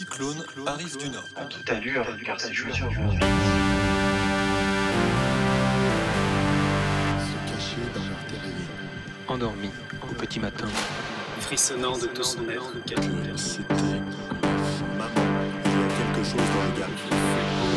cyclone arrive du nord. À toute allure, car chaussures vont Se cacher dans leur terrier. endormi au petit matin. frissonnant de tout son être. Que c'était maman. Il y a quelque chose dans le Gard.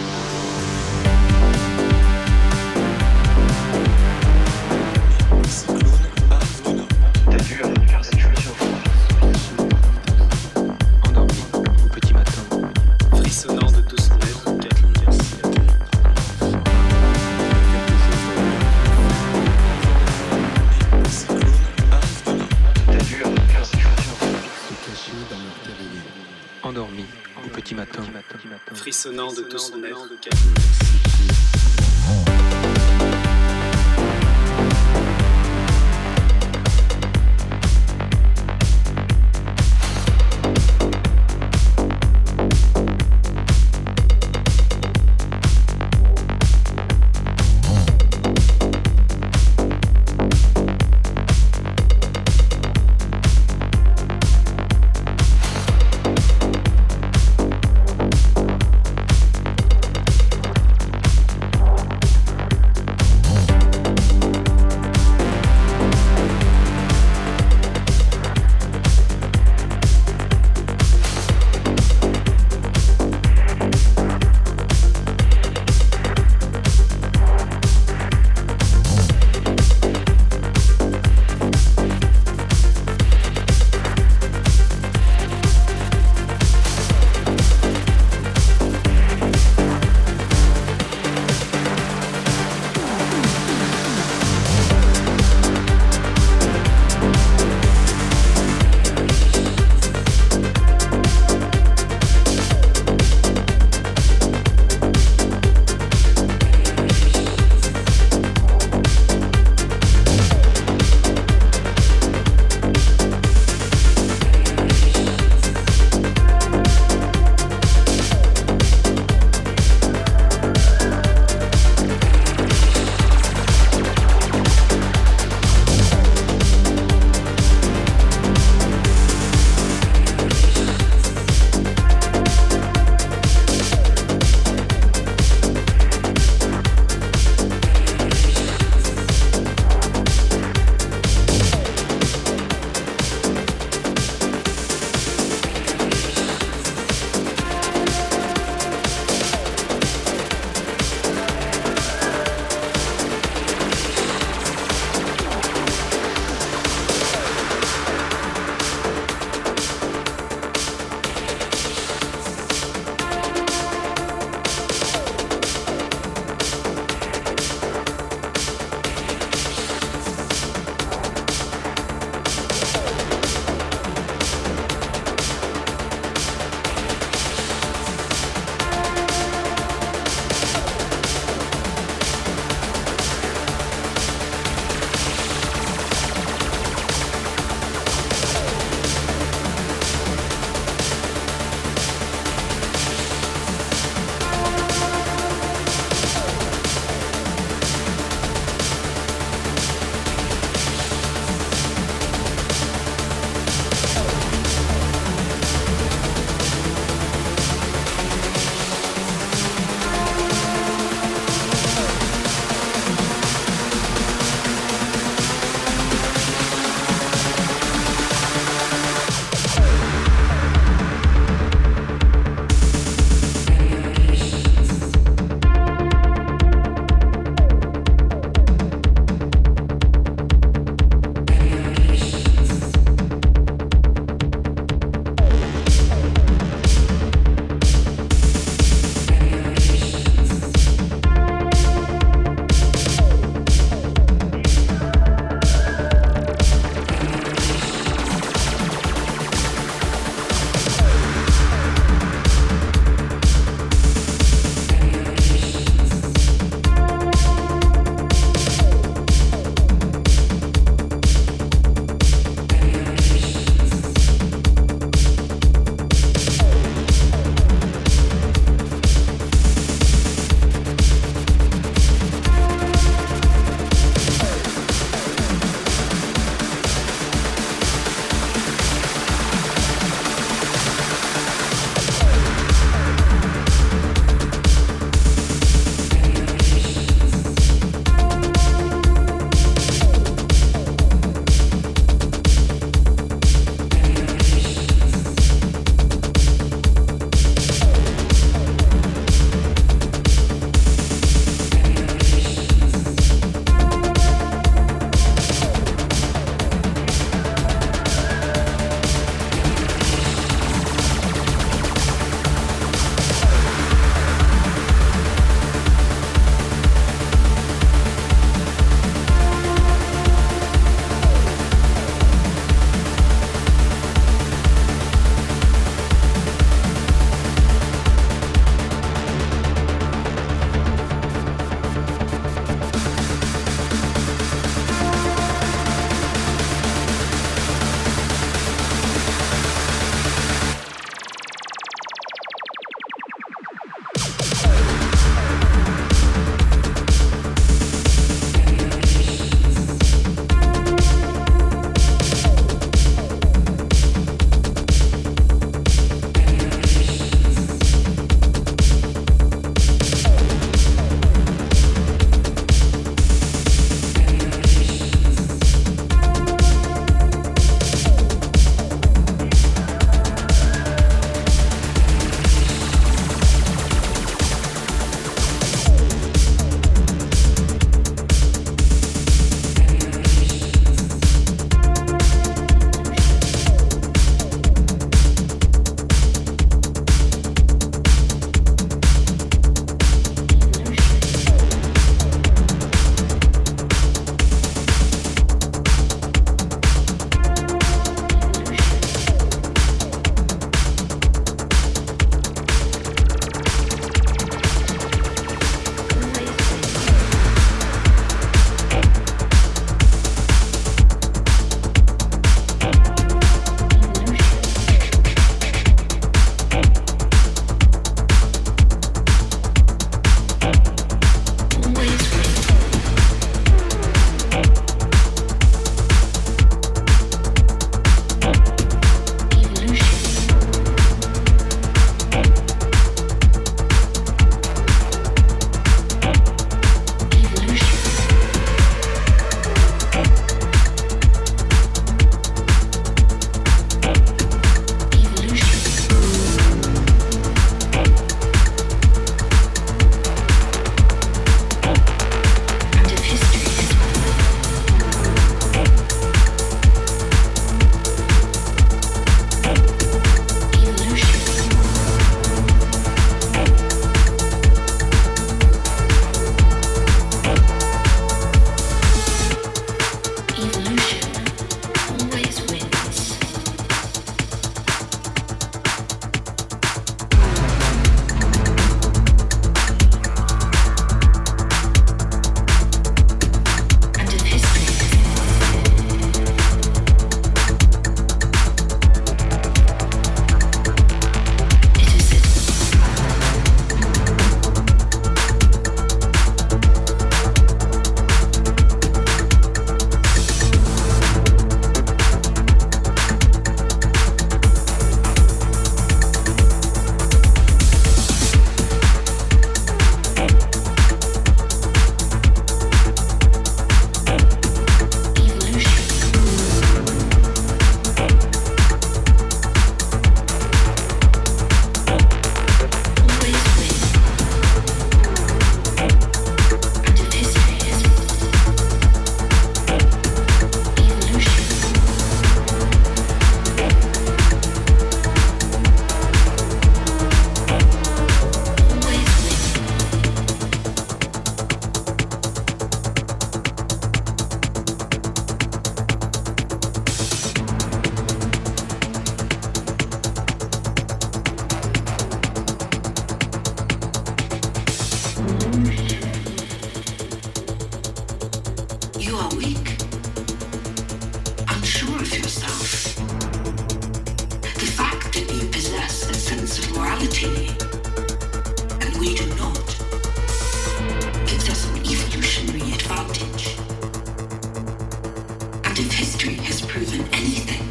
history has proven anything,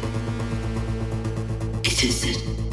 it is that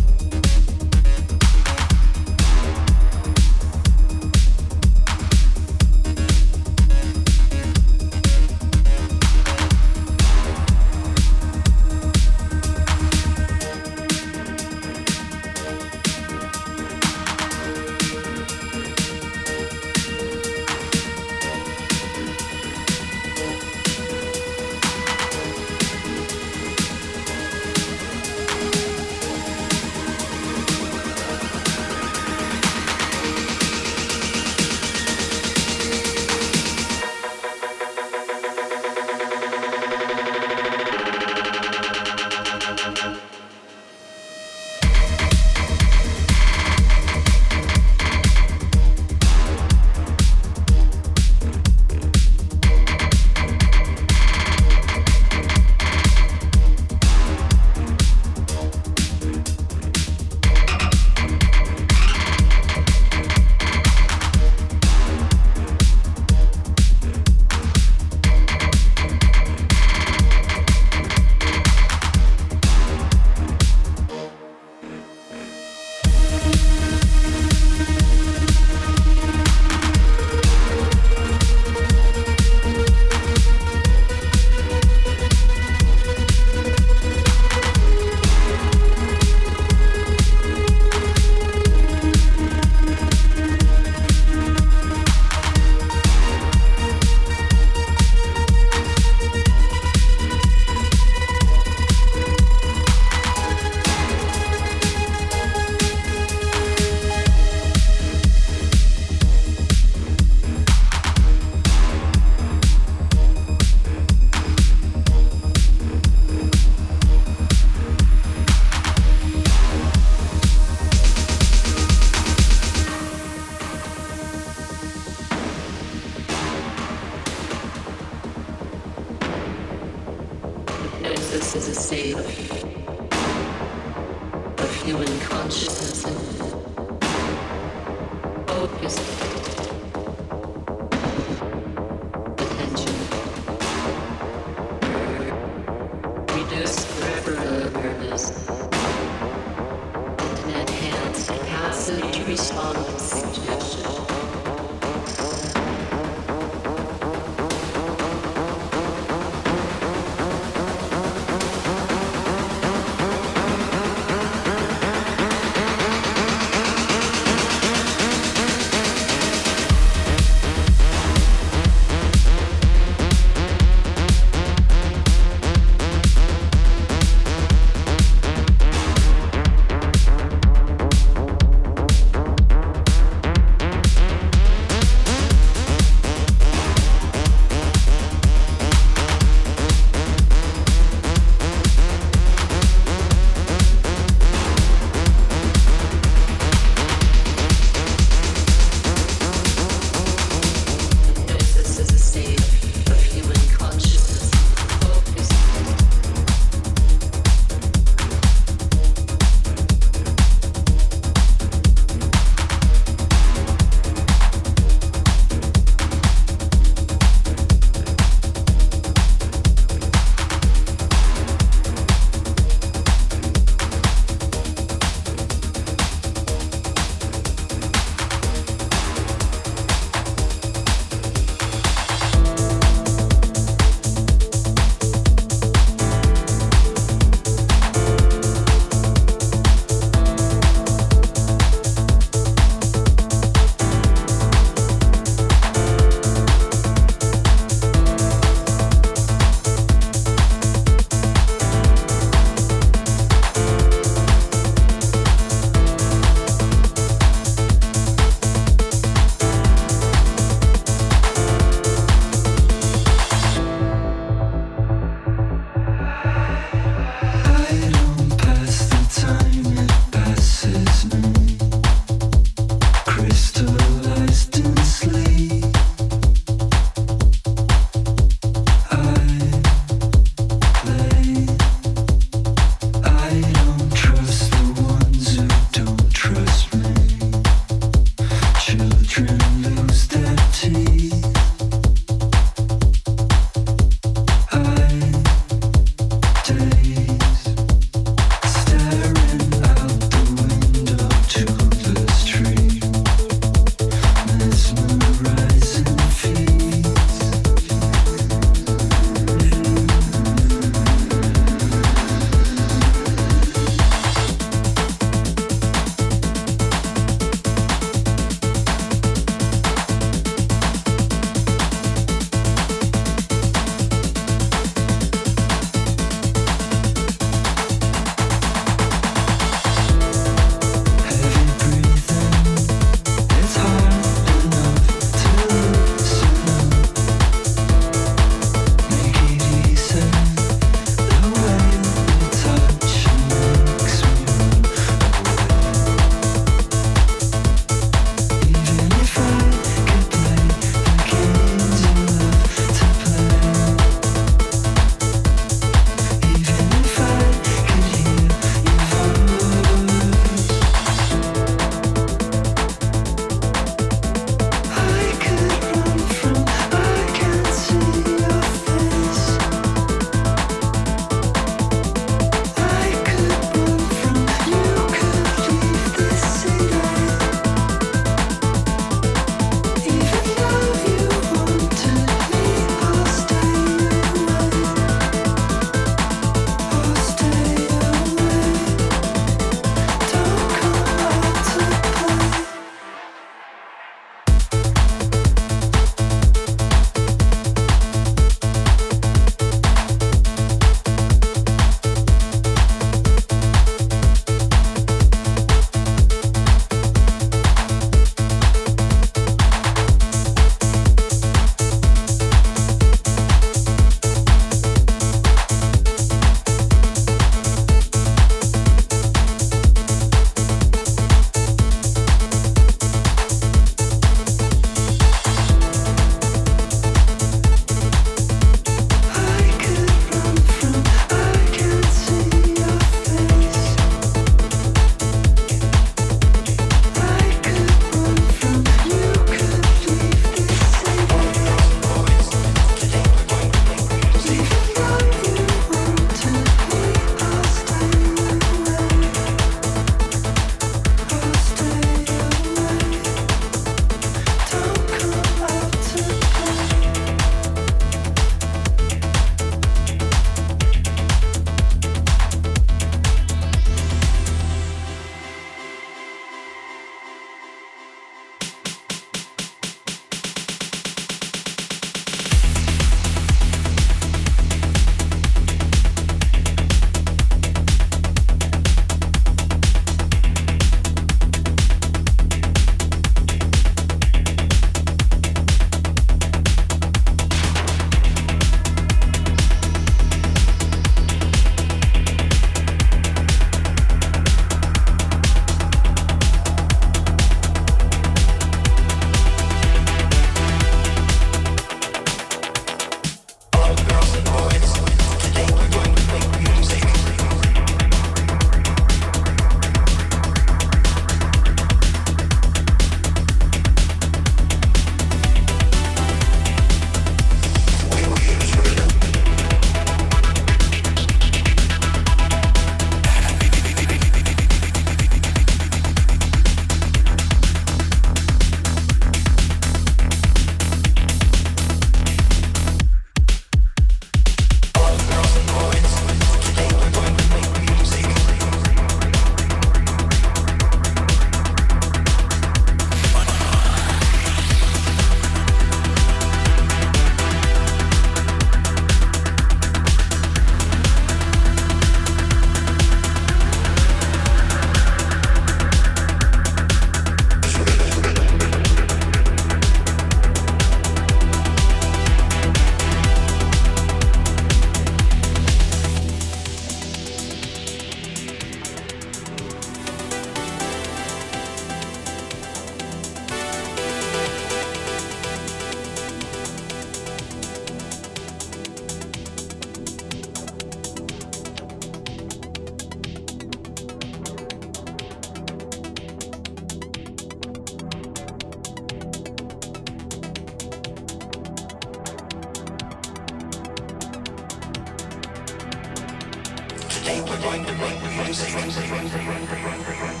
going to make music.